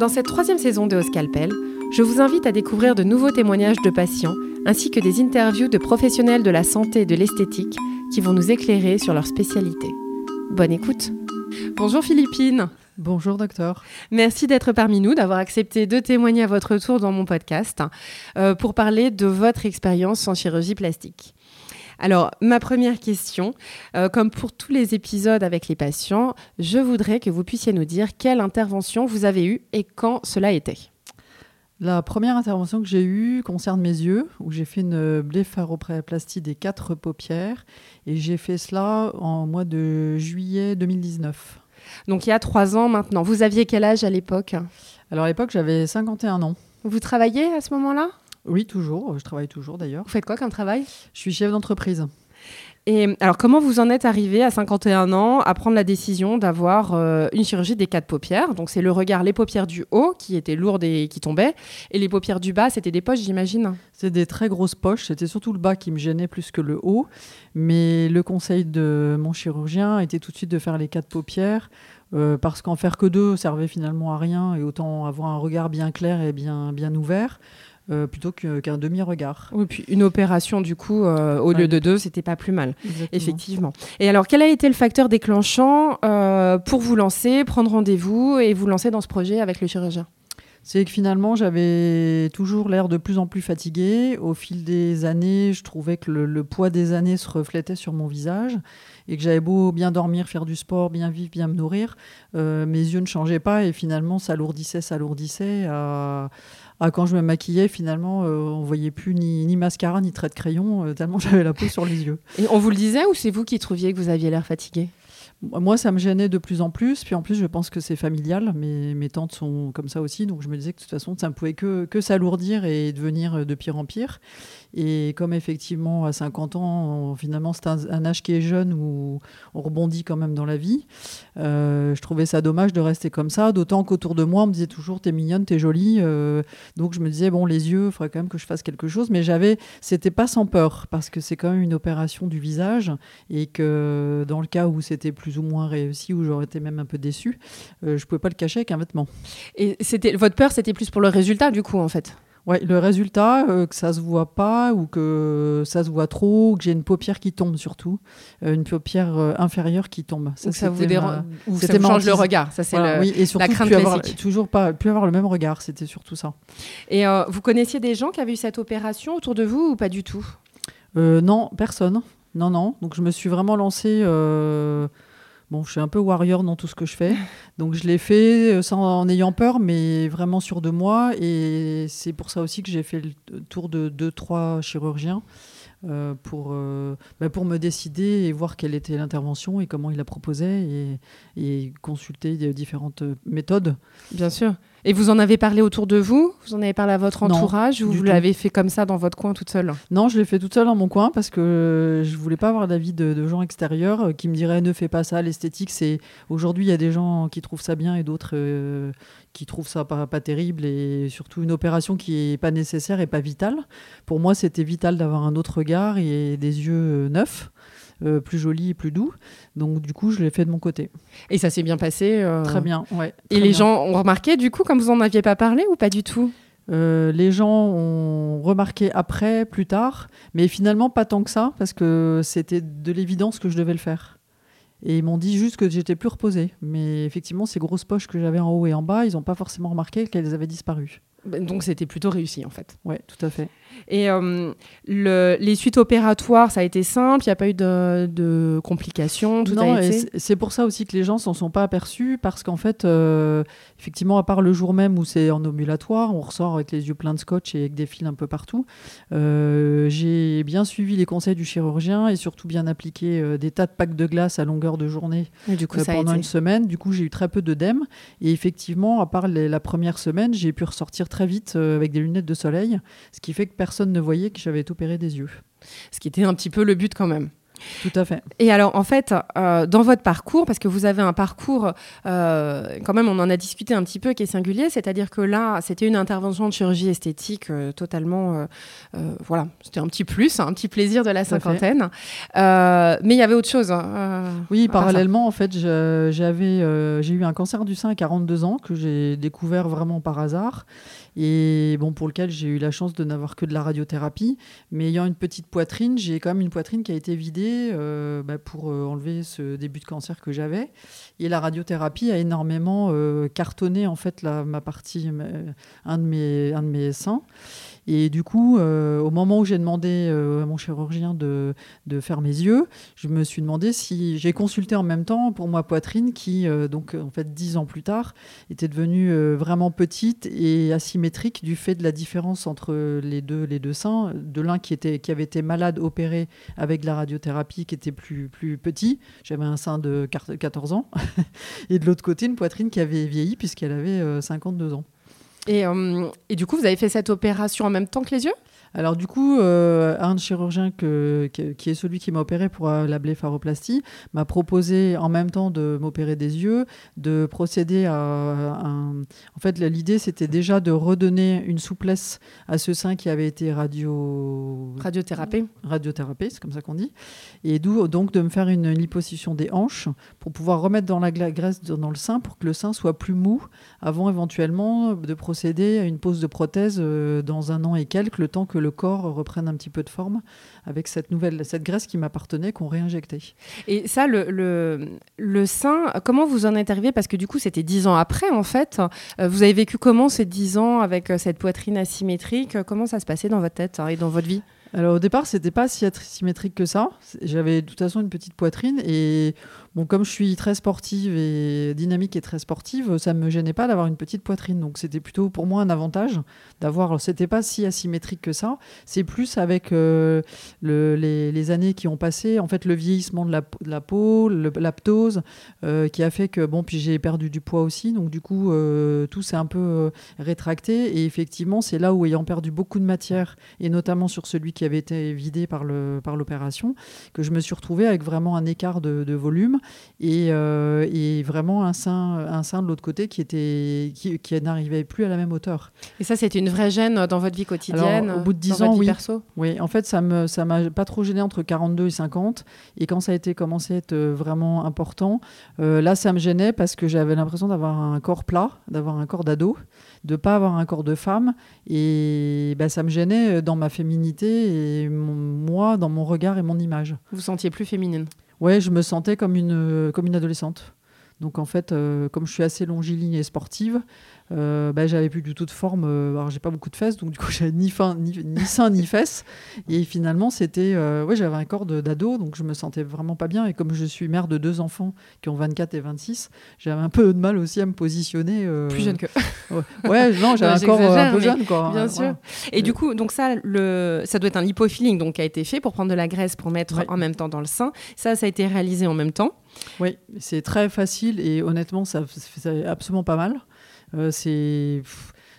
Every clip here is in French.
Dans cette troisième saison de Scalpel, je vous invite à découvrir de nouveaux témoignages de patients ainsi que des interviews de professionnels de la santé et de l'esthétique qui vont nous éclairer sur leur spécialité. Bonne écoute. Bonjour Philippine. Bonjour docteur. Merci d'être parmi nous, d'avoir accepté de témoigner à votre tour dans mon podcast euh, pour parler de votre expérience en chirurgie plastique. Alors, ma première question, euh, comme pour tous les épisodes avec les patients, je voudrais que vous puissiez nous dire quelle intervention vous avez eue et quand cela était. La première intervention que j'ai eue concerne mes yeux, où j'ai fait une blépharoplastie des quatre paupières, et j'ai fait cela en mois de juillet 2019. Donc il y a trois ans maintenant. Vous aviez quel âge à l'époque? Alors à l'époque, j'avais 51 ans. Vous travailliez à ce moment-là? Oui, toujours. Je travaille toujours d'ailleurs. Vous faites quoi comme travail? Je suis chef d'entreprise. Et alors, comment vous en êtes arrivé à 51 ans à prendre la décision d'avoir euh, une chirurgie des quatre paupières? Donc, c'est le regard, les paupières du haut qui étaient lourdes et qui tombaient, et les paupières du bas, c'était des poches, j'imagine? C'est des très grosses poches. C'était surtout le bas qui me gênait plus que le haut. Mais le conseil de mon chirurgien était tout de suite de faire les quatre paupières. Euh, parce qu'en faire que deux servait finalement à rien et autant avoir un regard bien clair et bien, bien ouvert. Euh, plutôt qu'un demi-regard. Oui, puis une opération, du coup, euh, au lieu de deux, c'était pas plus mal. Effectivement. Et alors, quel a été le facteur déclenchant euh, pour vous lancer, prendre rendez-vous et vous lancer dans ce projet avec le chirurgien? C'est que finalement, j'avais toujours l'air de plus en plus fatiguée. Au fil des années, je trouvais que le, poids des années se reflétait sur mon visage et que j'avais beau bien dormir, faire du sport, bien vivre, bien me nourrir, mes yeux ne changeaient pas et finalement, s'alourdissaient, s'alourdissaient à, ah, quand je me maquillais, finalement, euh, on voyait plus ni, ni, mascara ni trait de crayon, euh, tellement j'avais la peau sur les yeux. Et on vous le disait ou c'est vous qui trouviez que vous aviez l'air fatigué? Moi, ça me gênait de plus en plus. Puis en plus, je pense que c'est familial. Mes, mes tantes sont comme ça aussi. Donc je me disais que de toute façon, ça ne pouvait que, que s'alourdir et devenir de pire en pire. Et comme effectivement, à 50 ans, finalement, c'est un, âge qui est jeune où on rebondit quand même dans la vie, euh, je trouvais ça dommage de rester comme ça. D'autant qu'autour de moi, on me disait toujours T'es mignonne, t'es jolie. Euh, donc je me disais Bon, les yeux, il faudrait quand même que je fasse quelque chose. Mais j'avais, c'était pas sans peur parce que c'est quand même une opération du visage et que dans le cas où c'était plus ou moins réussi, où j'aurais été même un peu déçue, euh, je pouvais pas le cacher avec un vêtement. Et c'était votre peur, c'était plus pour le résultat du coup en fait? Ouais, le résultat, euh, que ça se voit pas ou que ça se voit trop, ou que j'ai une paupière qui tombe surtout, euh, une paupière euh, inférieure qui tombe. Ça, ça vous ou ça change le regard. Ça c'est oui, et surtout, la crainte avoir, toujours pas, plus avoir le même regard. C'était surtout ça. Et vous connaissiez des gens qui avaient eu cette opération autour de vous ou pas du tout? Non, personne. Non, non. Donc je me suis vraiment lancée Bon, je suis un peu warrior dans tout ce que je fais. Donc je l'ai fait euh, sans, en ayant peur, mais vraiment sûr de moi. Et c'est pour ça aussi que j'ai fait le tour de deux, trois chirurgiens. Euh, pour, euh, bah, pour me décider et voir quelle était l'intervention et comment il la proposait et, et consulter différentes méthodes. Bien sûr. Et vous en avez parlé autour de vous? Vous en avez parlé à votre entourage ou vous l'avez fait comme ça dans votre coin toute seule? Non, je l'ai fait toute seule dans mon coin parce que je voulais pas avoir d'avis de, de, gens extérieurs euh, qui me diraient ne fais pas ça, l'esthétique c'est aujourd'hui il y a des gens qui trouvent ça bien et d'autres euh, qui trouvent ça pas, pas, terrible et surtout une opération qui est pas nécessaire et pas vitale. Pour moi, c'était vital d'avoir un autre regard et des yeux euh, neufs. Euh, plus joli et plus doux. Donc du coup, je l'ai fait de mon côté. Et ça s'est bien passé euh, Très bien, ouais. et les gens ont remarqué du coup, comme vous en aviez pas parlé ou pas du tout? Euh, les gens ont remarqué après, plus tard, mais finalement pas tant que ça, parce que c'était de l'évidence que je devais le faire. Et ils m'ont dit juste que j'étais plus reposée. Mais effectivement, ces grosses poches que j'avais en haut et en bas, ils n'ont pas forcément remarqué qu'elles avaient disparu. Ben, donc c'était plutôt réussi en fait. Oui, tout à fait. Et euh, le, les suites opératoires, ça a été simple, il n'y a pas eu de, complications, tout non, C'est pour ça aussi que les gens s'en sont pas aperçus, parce qu'en fait, euh, effectivement, à part le jour même où c'est en ambulatoire, on ressort avec les yeux pleins de scotch et avec des fils un peu partout. Euh, j'ai bien suivi les conseils du chirurgien et surtout bien appliqué des tas de packs de glace à longueur de journée du coup, pendant une semaine. Du coup, j'ai eu très peu d'œdème. Et effectivement, à part la première semaine, j'ai pu ressortir très vite avec des lunettes de soleil, ce qui fait que personne ne voyait que j'avais opéré des yeux. Ce qui était un petit peu le but quand même. Tout à fait. Et alors, en fait, euh, dans votre parcours, parce que vous avez un parcours, euh, quand même, on en a discuté un petit peu, qui est singulier, c'est-à-dire que là, c'était une intervention de chirurgie esthétique euh, totalement, voilà, c'était un petit plus, un petit plaisir de la cinquantaine. mais il y avait autre chose. Hein, oui, parallèlement, en fait, j'avais, j'ai eu un cancer du sein à 42 ans que j'ai découvert vraiment par hasard et bon, pour lequel j'ai eu la chance de n'avoir que de la radiothérapie. Mais ayant une petite poitrine, j'ai quand même une poitrine qui a été vidée euh, bah, pour euh, enlever ce début de cancer que j'avais. Et la radiothérapie a énormément euh, cartonné en fait la, ma partie, un de mes, un de mes seins. Et du coup, au moment où j'ai demandé à mon chirurgien de, de, faire mes yeux, je me suis demandé si j'ai consulté en même temps pour ma poitrine qui, donc en fait dix ans plus tard, était devenue vraiment petite et asymétrique du fait de la différence entre les deux, les deux seins, de l'un qui, qui avait été malade, opéré avec la radiothérapie, qui était plus, plus petit, j'avais un sein de 14 ans, et de l'autre côté une poitrine qui avait vieilli puisqu'elle avait 52 ans. Euh, et, du coup, vous avez fait cette opération en même temps que les yeux? Alors du coup, euh, un chirurgien que, qui est celui qui m'a opéré pour la blépharoplastie m'a proposé en même temps de m'opérer des yeux, de procéder à un... En fait, l'idée, c'était déjà de redonner une souplesse à ce sein qui avait été radio... Radiothérapie. Radiothérapie, c'est comme ça qu'on dit. Et d'où donc de me faire une liposuction des hanches pour pouvoir remettre dans la graisse dans le sein pour que le sein soit plus mou avant éventuellement de procéder à une pose de prothèse euh, dans un an et quelques, le temps que le corps reprenne un petit peu de forme avec cette nouvelle, cette graisse qui m'appartenait qu'on réinjectait. Et ça, le, le, le, sein, comment vous en êtes arrivé? Parce que du coup, c'était dix ans après, en fait. Euh, vous avez vécu comment ces dix ans avec euh, cette poitrine asymétrique? Comment ça se passait dans votre tête hein, et dans votre vie? Alors au départ, c'était pas si asymétrique que ça. J'avais de toute façon une petite poitrine et bon, comme je suis très sportive et dynamique et très sportive, ça me gênait pas d'avoir une petite poitrine. Donc c'était plutôt pour moi un avantage d'avoir. C'était pas si asymétrique que ça. C'est plus avec euh, le, les, années qui ont passé, en fait, le vieillissement de la, de la peau, l'aptose, euh, qui a fait que bon, puis j'ai perdu du poids aussi. Donc du coup, euh, tout s'est un peu rétracté et effectivement, c'est là où ayant perdu beaucoup de matière et notamment sur celui qui qui avait été vidé par l'opération, par que je me suis retrouvée avec vraiment un écart de, volume et, euh, et, vraiment un sein, un sein de l'autre côté qui, était, qui, qui n'arrivait plus à la même hauteur. Et ça, c'était une vraie gêne dans votre vie quotidienne Au bout de 10 ans, oui. Perso? Oui. En fait, ça ne ça m'a pas trop gêné entre 42 et 50. Et quand ça a été commencé à être euh, vraiment important, euh, là, ça me gênait parce que j'avais l'impression d'avoir un corps plat, d'avoir un corps d'ado de pas avoir un corps de femme. Et bah, ça me gênait euh, dans ma féminité et moi, dans mon regard et mon image. Vous vous sentiez plus féminine? Ouais, je me sentais comme une, euh, comme une adolescente. Donc en fait, euh, comme je suis assez longiligne et sportive, euh, bah, j'avais plus du tout de forme. Euh, alors j'ai pas beaucoup de fesses, donc du coup j'avais ni, fin, ni, ni seins ni fesses. Et finalement c'était, euh, ouais, j'avais un corps d'ado, donc je me sentais vraiment pas bien. Et comme je suis mère de deux enfants qui ont 24 et 26, j'avais un peu de mal aussi à me positionner. Plus jeune que. ouais, non, j'avais un corps un peu jeune, quoi. Bien sûr. Et du coup, donc ça, le, ça doit être un lipofilling donc qui a été fait pour prendre de la graisse pour mettre en même temps dans le sein. Ça, ça a été réalisé en même temps. Oui, c'est très facile et honnêtement, ça fait absolument pas mal. Euh, c'est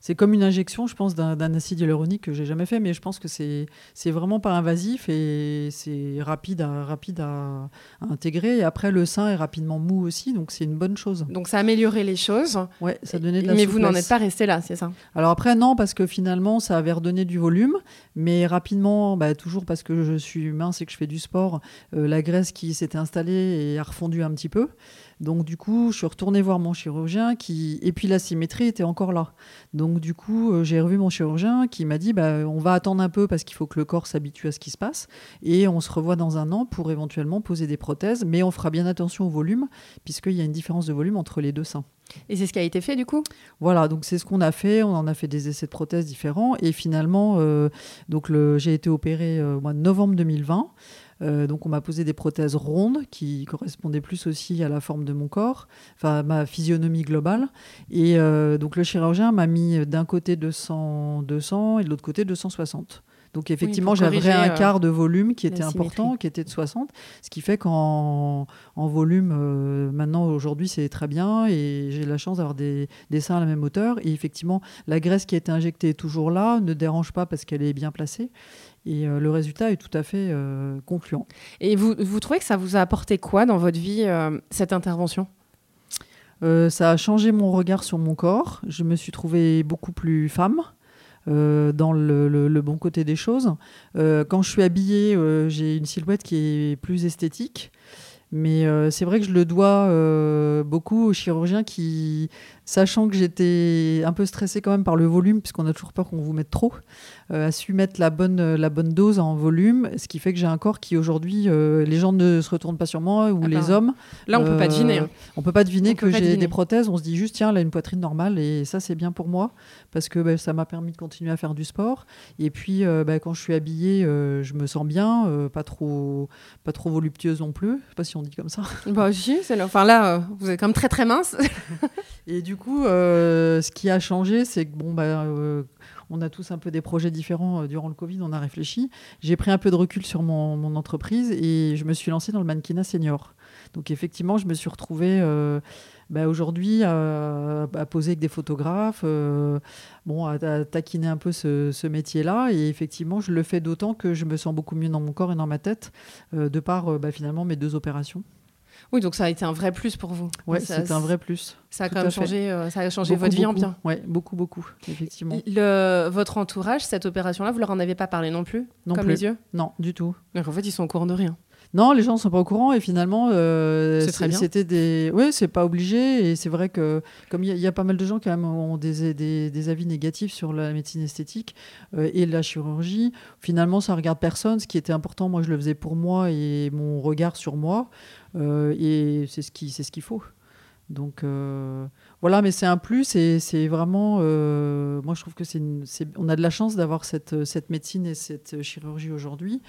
c'est comme une injection, je pense, d'un acide hyaluronique que j'ai jamais fait, mais je pense que c'est vraiment pas invasif et c'est rapide, à, rapide à, intégrer. Et après, le sein est rapidement mou aussi, donc c'est une bonne chose. Donc ça a amélioré les choses. Ouais, ça donnait de la Mais vous n'en êtes pas resté là, c'est ça? Alors après, non, parce que finalement, ça avait redonné du volume, mais rapidement, bah, toujours parce que je suis mince et que je fais du sport, euh, la graisse qui s'était installée et a refondu un petit peu. Donc du coup, je suis retournée voir mon chirurgien qui et puis la symétrie était encore là. Donc du coup, euh, j'ai revu mon chirurgien qui m'a dit bah on va attendre un peu parce qu'il faut que le corps s'habitue à ce qui se passe et on se revoit dans un an pour éventuellement poser des prothèses, mais on fera bien attention au volume puisqu'il y a une différence de volume entre les deux seins. Et c'est ce qui a été fait du coup? Voilà, donc c'est ce qu'on a fait. On en a fait des essais de prothèses différents et finalement, euh, donc j'ai été opéré euh, au mois de novembre 2020. Euh, donc on m'a posé des prothèses rondes qui correspondaient plus aussi à la forme de mon corps, enfin ma physionomie globale. Et euh, donc le chirurgien m'a mis d'un côté 200, 200 et de l'autre côté 260. Donc effectivement, j'avais un euh, quart de volume qui était important, qui était de 60, ce qui fait qu'en en volume, maintenant, aujourd'hui, c'est très bien et j'ai la chance d'avoir des, des, seins à la même hauteur. Et effectivement, la graisse qui a été injectée est toujours là, ne dérange pas parce qu'elle est bien placée. Et le résultat est tout à fait concluant. Et vous, vous trouvez que ça vous a apporté quoi dans votre vie, cette intervention? Ça a changé mon regard sur mon corps. Je me suis trouvée beaucoup plus femme. Dans le, bon côté des choses. quand je suis habillée, j'ai une silhouette qui est plus esthétique. Mais c'est vrai que je le dois beaucoup aux chirurgiens qui, sachant que j'étais un peu stressée quand même par le volume, puisqu'on a toujours peur qu'on vous mette trop, euh, a su mettre la bonne, euh, la bonne dose en volume, ce qui fait que j'ai un corps qui aujourd'hui, euh, les gens ne se retournent pas sur moi, ou ah les bah, hommes. Là, on peut pas deviner. Hein. On peut pas deviner que j'ai des prothèses, on se dit juste, tiens, là, une poitrine normale, et ça, c'est bien pour moi, parce que bah, ça m'a permis de continuer à faire du sport. Et puis, bah, quand je suis habillée, je me sens bien, pas, trop, pas trop voluptueuse non plus, je sais pas si on dit comme ça. Bah si. Enfin là, vous êtes quand même très très mince. Et du coup, euh, ce qui a changé, c'est que bon, bah, euh, on a tous un peu des projets différents euh, durant le Covid, on a réfléchi. J'ai pris un peu de recul sur mon, entreprise et je me suis lancée dans le mannequinat senior. Donc effectivement, je me suis retrouvée bah, aujourd'hui à, poser avec des photographes, bon, à, taquiner un peu ce, métier-là. Et effectivement, je le fais d'autant que je me sens beaucoup mieux dans mon corps et dans ma tête, de par bah, finalement mes deux opérations. Oui, donc ça a été un vrai plus pour vous. Oui, c'est un vrai plus. Ça a quand même changé, euh, ça a changé votre vie en bien. Oui, beaucoup, beaucoup, effectivement. Le, votre entourage, cette opération-là, vous leur en avez pas parlé non plus Non comme plus. les yeux? Non, du tout. Donc en fait, ils sont au courant de rien. Non, les gens ne sont pas au courant et finalement, euh, c'était des. Oui, c'est pas obligé et c'est vrai que comme il y, a pas mal de gens qui ont des, des, avis négatifs sur la médecine esthétique euh, et la chirurgie, finalement, ça regarde personne. Ce qui était important, moi, je le faisais pour moi et mon regard sur moi euh, et c'est ce qui, c'est ce qu'il faut. Donc euh, voilà, mais c'est un plus et c'est vraiment, euh, moi je trouve que c'est, on a de la chance d'avoir cette, cette médecine et cette chirurgie aujourd'hui,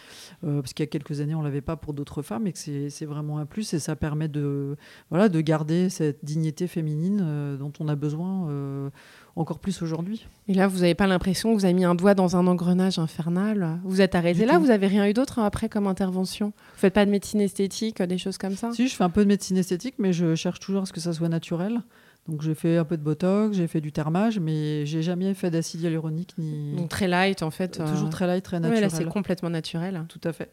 euh, parce qu'il y a quelques années on l'avait pas pour d'autres femmes et que c'est, vraiment un plus et ça permet de, voilà, de garder cette dignité féminine dont on a besoin encore plus aujourd'hui. Et là, vous n'avez pas l'impression que vous avez mis un doigt dans un engrenage infernal? Vous êtes arrêté là? Vous n'avez rien eu d'autre après comme intervention? Vous faites pas de médecine esthétique, des choses comme ça? Si, je fais un peu de médecine esthétique, mais je cherche toujours à ce que ça soit naturel. Donc j'ai fait un peu de botox, j'ai fait du thermage, mais j'ai jamais fait d'acide hyaluronique ni. Donc très light en fait. Toujours euh, très light, très naturel. là c'est complètement naturel. Tout à fait.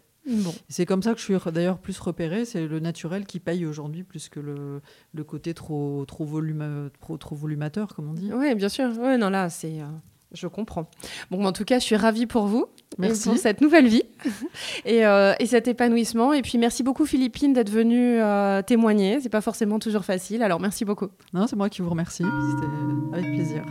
C'est comme ça que je suis d'ailleurs plus repérée. C'est le naturel qui paye aujourd'hui plus que le, le côté trop, trop, volume, trop, trop volumateur, comme on dit. Oui, bien sûr. Ouais, non, là, c'est. Euh, je comprends. Bon, en tout cas, je suis ravie pour vous. Merci. pour cette nouvelle vie et, euh, et, cet épanouissement. Et puis, merci beaucoup, Philippine, d'être venue euh, témoigner. C'est pas forcément toujours facile. Alors, merci beaucoup. Non, c'est moi qui vous remercie. C'était avec plaisir.